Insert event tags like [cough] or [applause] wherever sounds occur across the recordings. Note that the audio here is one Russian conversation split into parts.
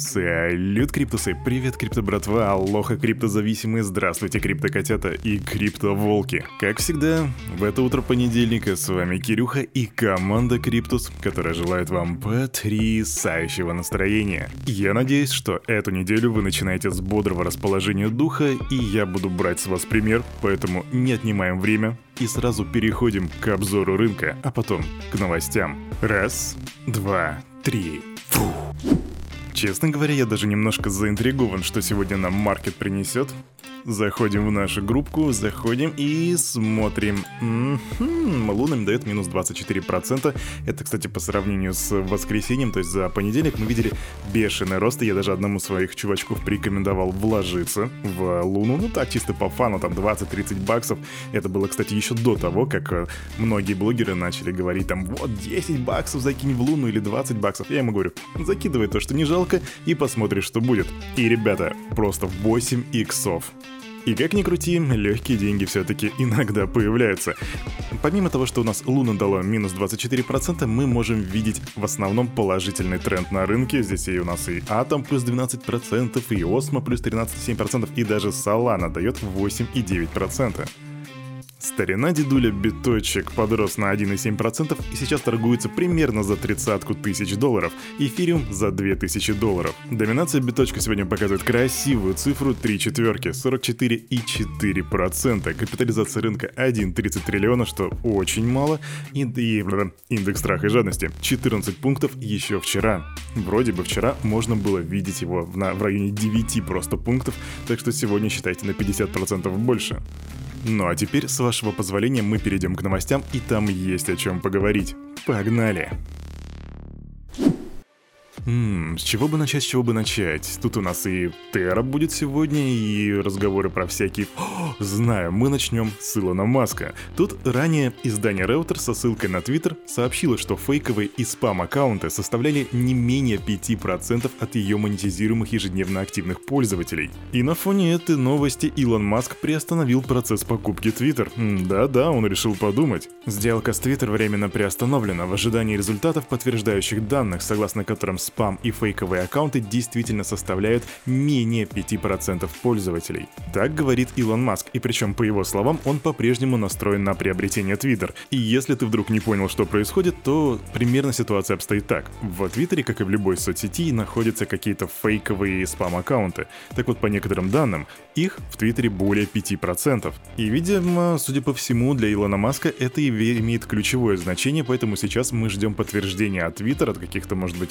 Салют, криптусы! Привет, крипто братва, алоха, криптозависимые, здравствуйте, криптокотята и криптоволки. Как всегда, в это утро понедельника с вами Кирюха и команда Криптус, которая желает вам потрясающего настроения. Я надеюсь, что эту неделю вы начинаете с бодрого расположения духа, и я буду брать с вас пример, поэтому не отнимаем время и сразу переходим к обзору рынка, а потом к новостям. Раз, два, три. Честно говоря, я даже немножко заинтригован, что сегодня нам маркет принесет. Заходим в нашу группку, заходим и смотрим. М-м-м, Лунам дает минус 24%. Это, кстати, по сравнению с воскресеньем, то есть за понедельник мы видели бешеный рост. И я даже одному своих чувачков порекомендовал вложиться в Луну. Ну так, чисто по фану, там 20-30 баксов. Это было, кстати, еще до того, как э, многие блогеры начали говорить там, вот 10 баксов закинь в Луну или 20 баксов. Я ему говорю, закидывай то, что не жалко, и посмотришь, что будет. И, ребята, просто 8 иксов. И как ни крути, легкие деньги все-таки иногда появляются. Помимо того, что у нас Луна дала минус 24%, мы можем видеть в основном положительный тренд на рынке. Здесь и у нас и Атом плюс 12%, и Осмо плюс 13,7%, и даже Solana дает 8,9%. Старина дедуля биточек подрос на 1,7% и сейчас торгуется примерно за тридцатку тысяч долларов, эфириум за 2000 долларов. Доминация биточка сегодня показывает красивую цифру 3 четверки, 44,4%. Капитализация рынка 1,30 триллиона, что очень мало, и, и индекс страха и жадности 14 пунктов еще вчера. Вроде бы вчера можно было видеть его на, в районе 9 просто пунктов, так что сегодня считайте на 50% больше. Ну а теперь, с вашего позволения, мы перейдем к новостям, и там есть о чем поговорить. Погнали! Ммм, с чего бы начать, с чего бы начать? Тут у нас и Терра будет сегодня, и разговоры про всякие... О, знаю, мы начнем с Илона Маска. Тут ранее издание Reuters со ссылкой на Твиттер сообщило, что фейковые и спам-аккаунты составляли не менее 5% от ее монетизируемых ежедневно активных пользователей. И на фоне этой новости Илон Маск приостановил процесс покупки Твиттер. Да-да, он решил подумать. Сделка с Твиттер временно приостановлена в ожидании результатов, подтверждающих данных, согласно которым спам и фейковые аккаунты действительно составляют менее 5% пользователей. Так говорит Илон Маск, и причем, по его словам, он по-прежнему настроен на приобретение Twitter. И если ты вдруг не понял, что происходит, то примерно ситуация обстоит так. В Твиттере, как и в любой соцсети, находятся какие-то фейковые спам-аккаунты. Так вот, по некоторым данным, их в Твиттере более 5%. И, видимо, судя по всему, для Илона Маска это имеет ключевое значение, поэтому сейчас мы ждем подтверждения от Твиттера, от каких-то, может быть,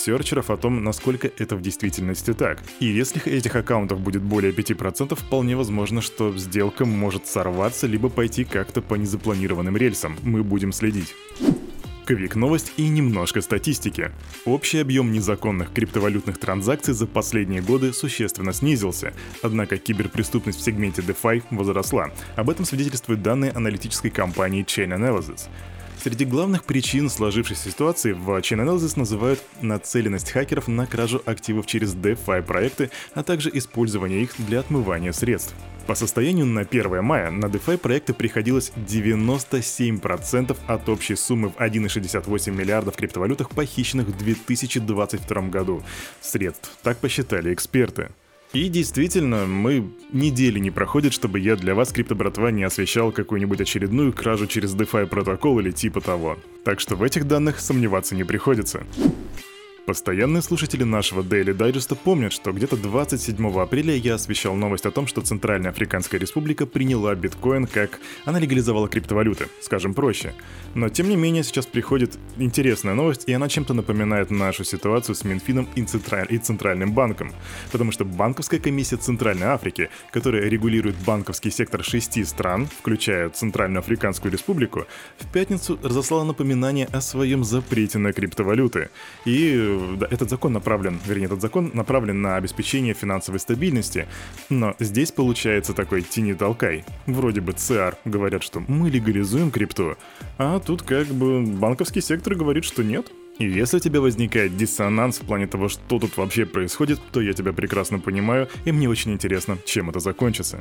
ресерчеров о том, насколько это в действительности так. И если этих аккаунтов будет более 5%, вполне возможно, что сделка может сорваться, либо пойти как-то по незапланированным рельсам. Мы будем следить. Квик новость и немножко статистики. Общий объем незаконных криптовалютных транзакций за последние годы существенно снизился, однако киберпреступность в сегменте DeFi возросла. Об этом свидетельствуют данные аналитической компании Chain Analysis. Среди главных причин сложившейся ситуации в Chain Analysis называют нацеленность хакеров на кражу активов через DeFi проекты, а также использование их для отмывания средств. По состоянию на 1 мая на DeFi проекты приходилось 97% от общей суммы в 1,68 миллиардов криптовалютах, похищенных в 2022 году. Средств, так посчитали эксперты. И действительно, мы недели не проходит, чтобы я для вас, крипто-братва, не освещал какую-нибудь очередную кражу через DeFi протокол или типа того. Так что в этих данных сомневаться не приходится. Постоянные слушатели нашего Daily Digest помнят, что где-то 27 апреля я освещал новость о том, что Центральная Африканская Республика приняла биткоин как... Она легализовала криптовалюты, скажем проще. Но тем не менее сейчас приходит интересная новость, и она чем-то напоминает нашу ситуацию с Минфином и, Централь... и Центральным банком. Потому что банковская комиссия Центральной Африки, которая регулирует банковский сектор шести стран, включая Центральную Африканскую Республику, в пятницу разослала напоминание о своем запрете на криптовалюты. И этот закон направлен, вернее, этот закон направлен на обеспечение финансовой стабильности, но здесь получается такой тени-толкай. Вроде бы ЦАР говорят, что мы легализуем крипту, а тут как бы банковский сектор говорит, что нет. И если у тебя возникает диссонанс в плане того, что тут вообще происходит, то я тебя прекрасно понимаю, и мне очень интересно, чем это закончится.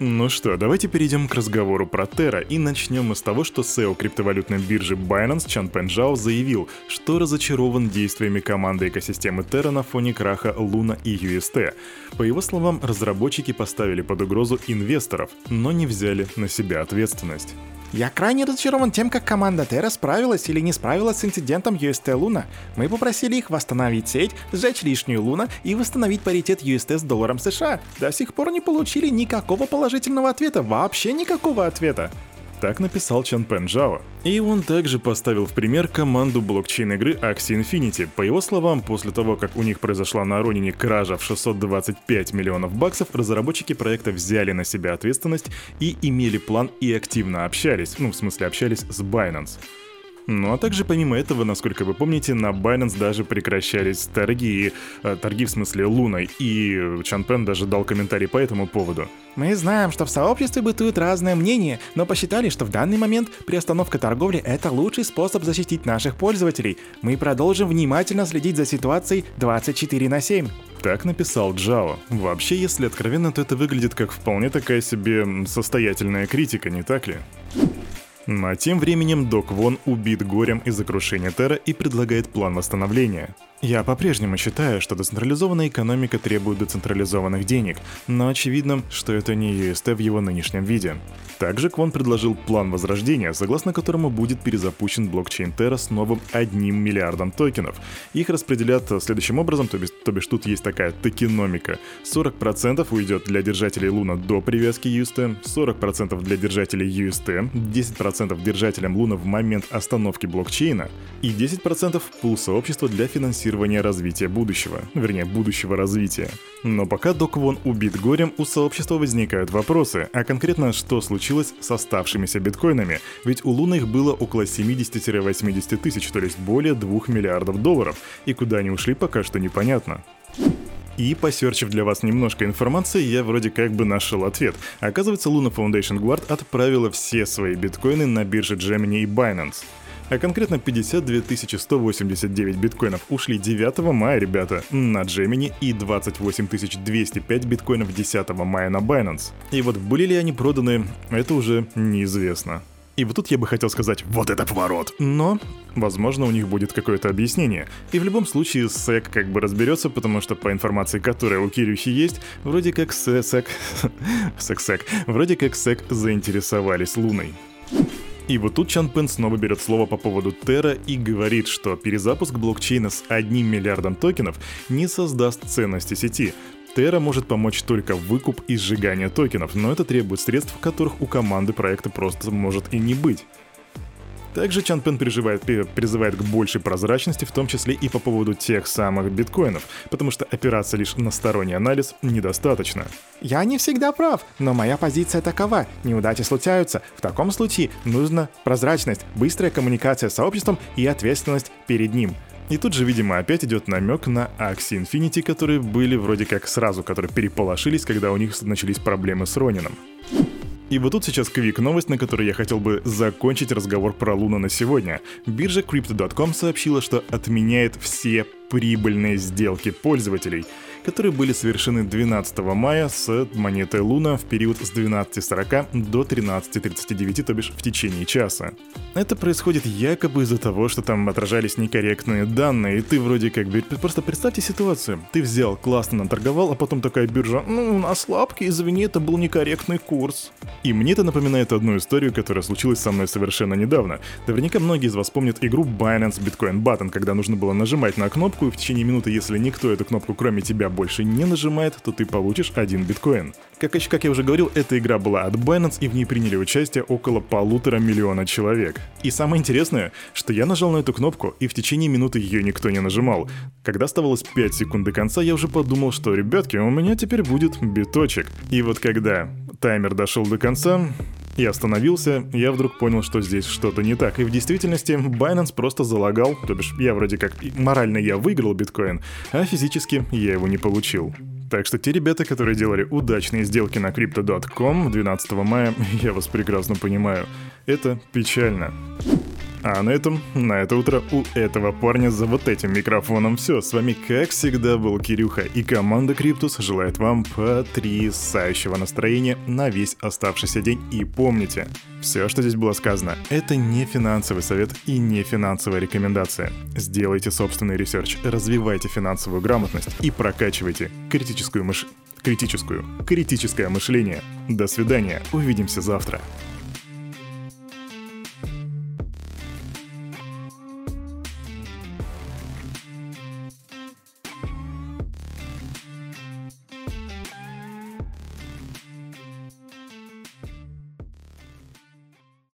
Ну что, давайте перейдем к разговору про Terra и начнем мы с того, что SEO криптовалютной биржи Binance Чан Пенжао заявил, что разочарован действиями команды экосистемы Terra на фоне краха Luna и UST. По его словам, разработчики поставили под угрозу инвесторов, но не взяли на себя ответственность. Я крайне разочарован тем, как команда Terra справилась или не справилась с инцидентом UST Luna. Мы попросили их восстановить сеть, сжечь лишнюю Луна и восстановить паритет UST с долларом США. До сих пор не получили никакого положительного ответа, вообще никакого ответа. Так написал Чан Пен Джао. И он также поставил в пример команду блокчейн-игры Axie Infinity. По его словам, после того, как у них произошла на Ронине кража в 625 миллионов баксов, разработчики проекта взяли на себя ответственность и имели план и активно общались, ну, в смысле общались с Binance. Ну а также помимо этого, насколько вы помните, на Binance даже прекращались торги, э, торги в смысле луной, и Чан Пен даже дал комментарий по этому поводу. Мы знаем, что в сообществе бытует разное мнение, но посчитали, что в данный момент приостановка торговли — это лучший способ защитить наших пользователей. Мы продолжим внимательно следить за ситуацией 24 на 7. Так написал Джао. Вообще, если откровенно, то это выглядит как вполне такая себе состоятельная критика, не так ли? А тем временем Док Вон убит горем из-за крушения Терра и предлагает план восстановления. Я по-прежнему считаю, что децентрализованная экономика требует децентрализованных денег, но очевидно, что это не UST в его нынешнем виде. Также Квон предложил план возрождения, согласно которому будет перезапущен блокчейн Terra с новым одним миллиардом токенов. Их распределят следующим образом, то бишь, то бишь тут есть такая токеномика. 40% уйдет для держателей Луна до привязки UST, 40% для держателей UST, 10% держателям Луна в момент остановки блокчейна и 10% в пул сообщества для финансирования развития будущего, вернее, будущего развития. Но пока Док Вон убит горем, у сообщества возникают вопросы, а конкретно что случилось с оставшимися биткоинами, ведь у Луны их было около 70-80 тысяч, то есть более 2 миллиардов долларов, и куда они ушли пока что непонятно. И, посерчив для вас немножко информации, я вроде как бы нашел ответ. Оказывается, Luna Foundation Guard отправила все свои биткоины на бирже Gemini и Binance. А конкретно 52 189 биткоинов ушли 9 мая, ребята, на Gemini и 28 205 биткоинов 10 мая на Binance. И вот были ли они проданы, это уже неизвестно. И вот тут я бы хотел сказать «вот это поворот!» Но, возможно, у них будет какое-то объяснение. И в любом случае SEC как бы разберется, потому что по информации, которая у Кирюхи есть, вроде как SEC... [laughs] SEC... Вроде как SEC заинтересовались Луной. И вот тут Чан Пен снова берет слово по поводу Терра и говорит, что перезапуск блокчейна с одним миллиардом токенов не создаст ценности сети. Терра может помочь только выкуп и сжигание токенов, но это требует средств, которых у команды проекта просто может и не быть. Также Чан Пен переживает, призывает к большей прозрачности, в том числе и по поводу тех самых биткоинов, потому что опираться лишь на сторонний анализ недостаточно. Я не всегда прав, но моя позиция такова. Неудачи случаются. В таком случае нужна прозрачность, быстрая коммуникация с сообществом и ответственность перед ним. И тут же, видимо, опять идет намек на Axie Infinity, которые были вроде как сразу, которые переполошились, когда у них начались проблемы с Ронином. И вот тут сейчас квик новость, на которой я хотел бы закончить разговор про Луна на сегодня. Биржа Crypto.com сообщила, что отменяет все прибыльные сделки пользователей – которые были совершены 12 мая с монетой Луна в период с 12.40 до 13.39, то бишь в течение часа. Это происходит якобы из-за того, что там отражались некорректные данные, и ты вроде как бы... Просто представьте ситуацию. Ты взял, классно наторговал, а потом такая биржа, ну, у нас слабки, извини, это был некорректный курс. И мне это напоминает одну историю, которая случилась со мной совершенно недавно. Наверняка многие из вас помнят игру Binance Bitcoin Button, когда нужно было нажимать на кнопку, и в течение минуты, если никто эту кнопку кроме тебя больше не нажимает, то ты получишь один биткоин. Как, как я уже говорил, эта игра была от Binance, и в ней приняли участие около полутора миллиона человек. И самое интересное, что я нажал на эту кнопку, и в течение минуты ее никто не нажимал. Когда оставалось 5 секунд до конца, я уже подумал, что, ребятки, у меня теперь будет биточек. И вот когда таймер дошел до конца, и остановился, я вдруг понял, что здесь что-то не так. И в действительности Binance просто залагал, то бишь я вроде как морально я выиграл биткоин, а физически я его не получил. Так что те ребята, которые делали удачные сделки на Crypto.com 12 мая, [laughs] я вас прекрасно понимаю. Это печально. А на этом, на это утро у этого парня за вот этим микрофоном все. С вами, как всегда, был Кирюха, и команда Криптус желает вам потрясающего настроения на весь оставшийся день. И помните, все, что здесь было сказано, это не финансовый совет и не финансовая рекомендация. Сделайте собственный research, развивайте финансовую грамотность и прокачивайте критическую мыш... критическую, критическое мышление. До свидания, увидимся завтра.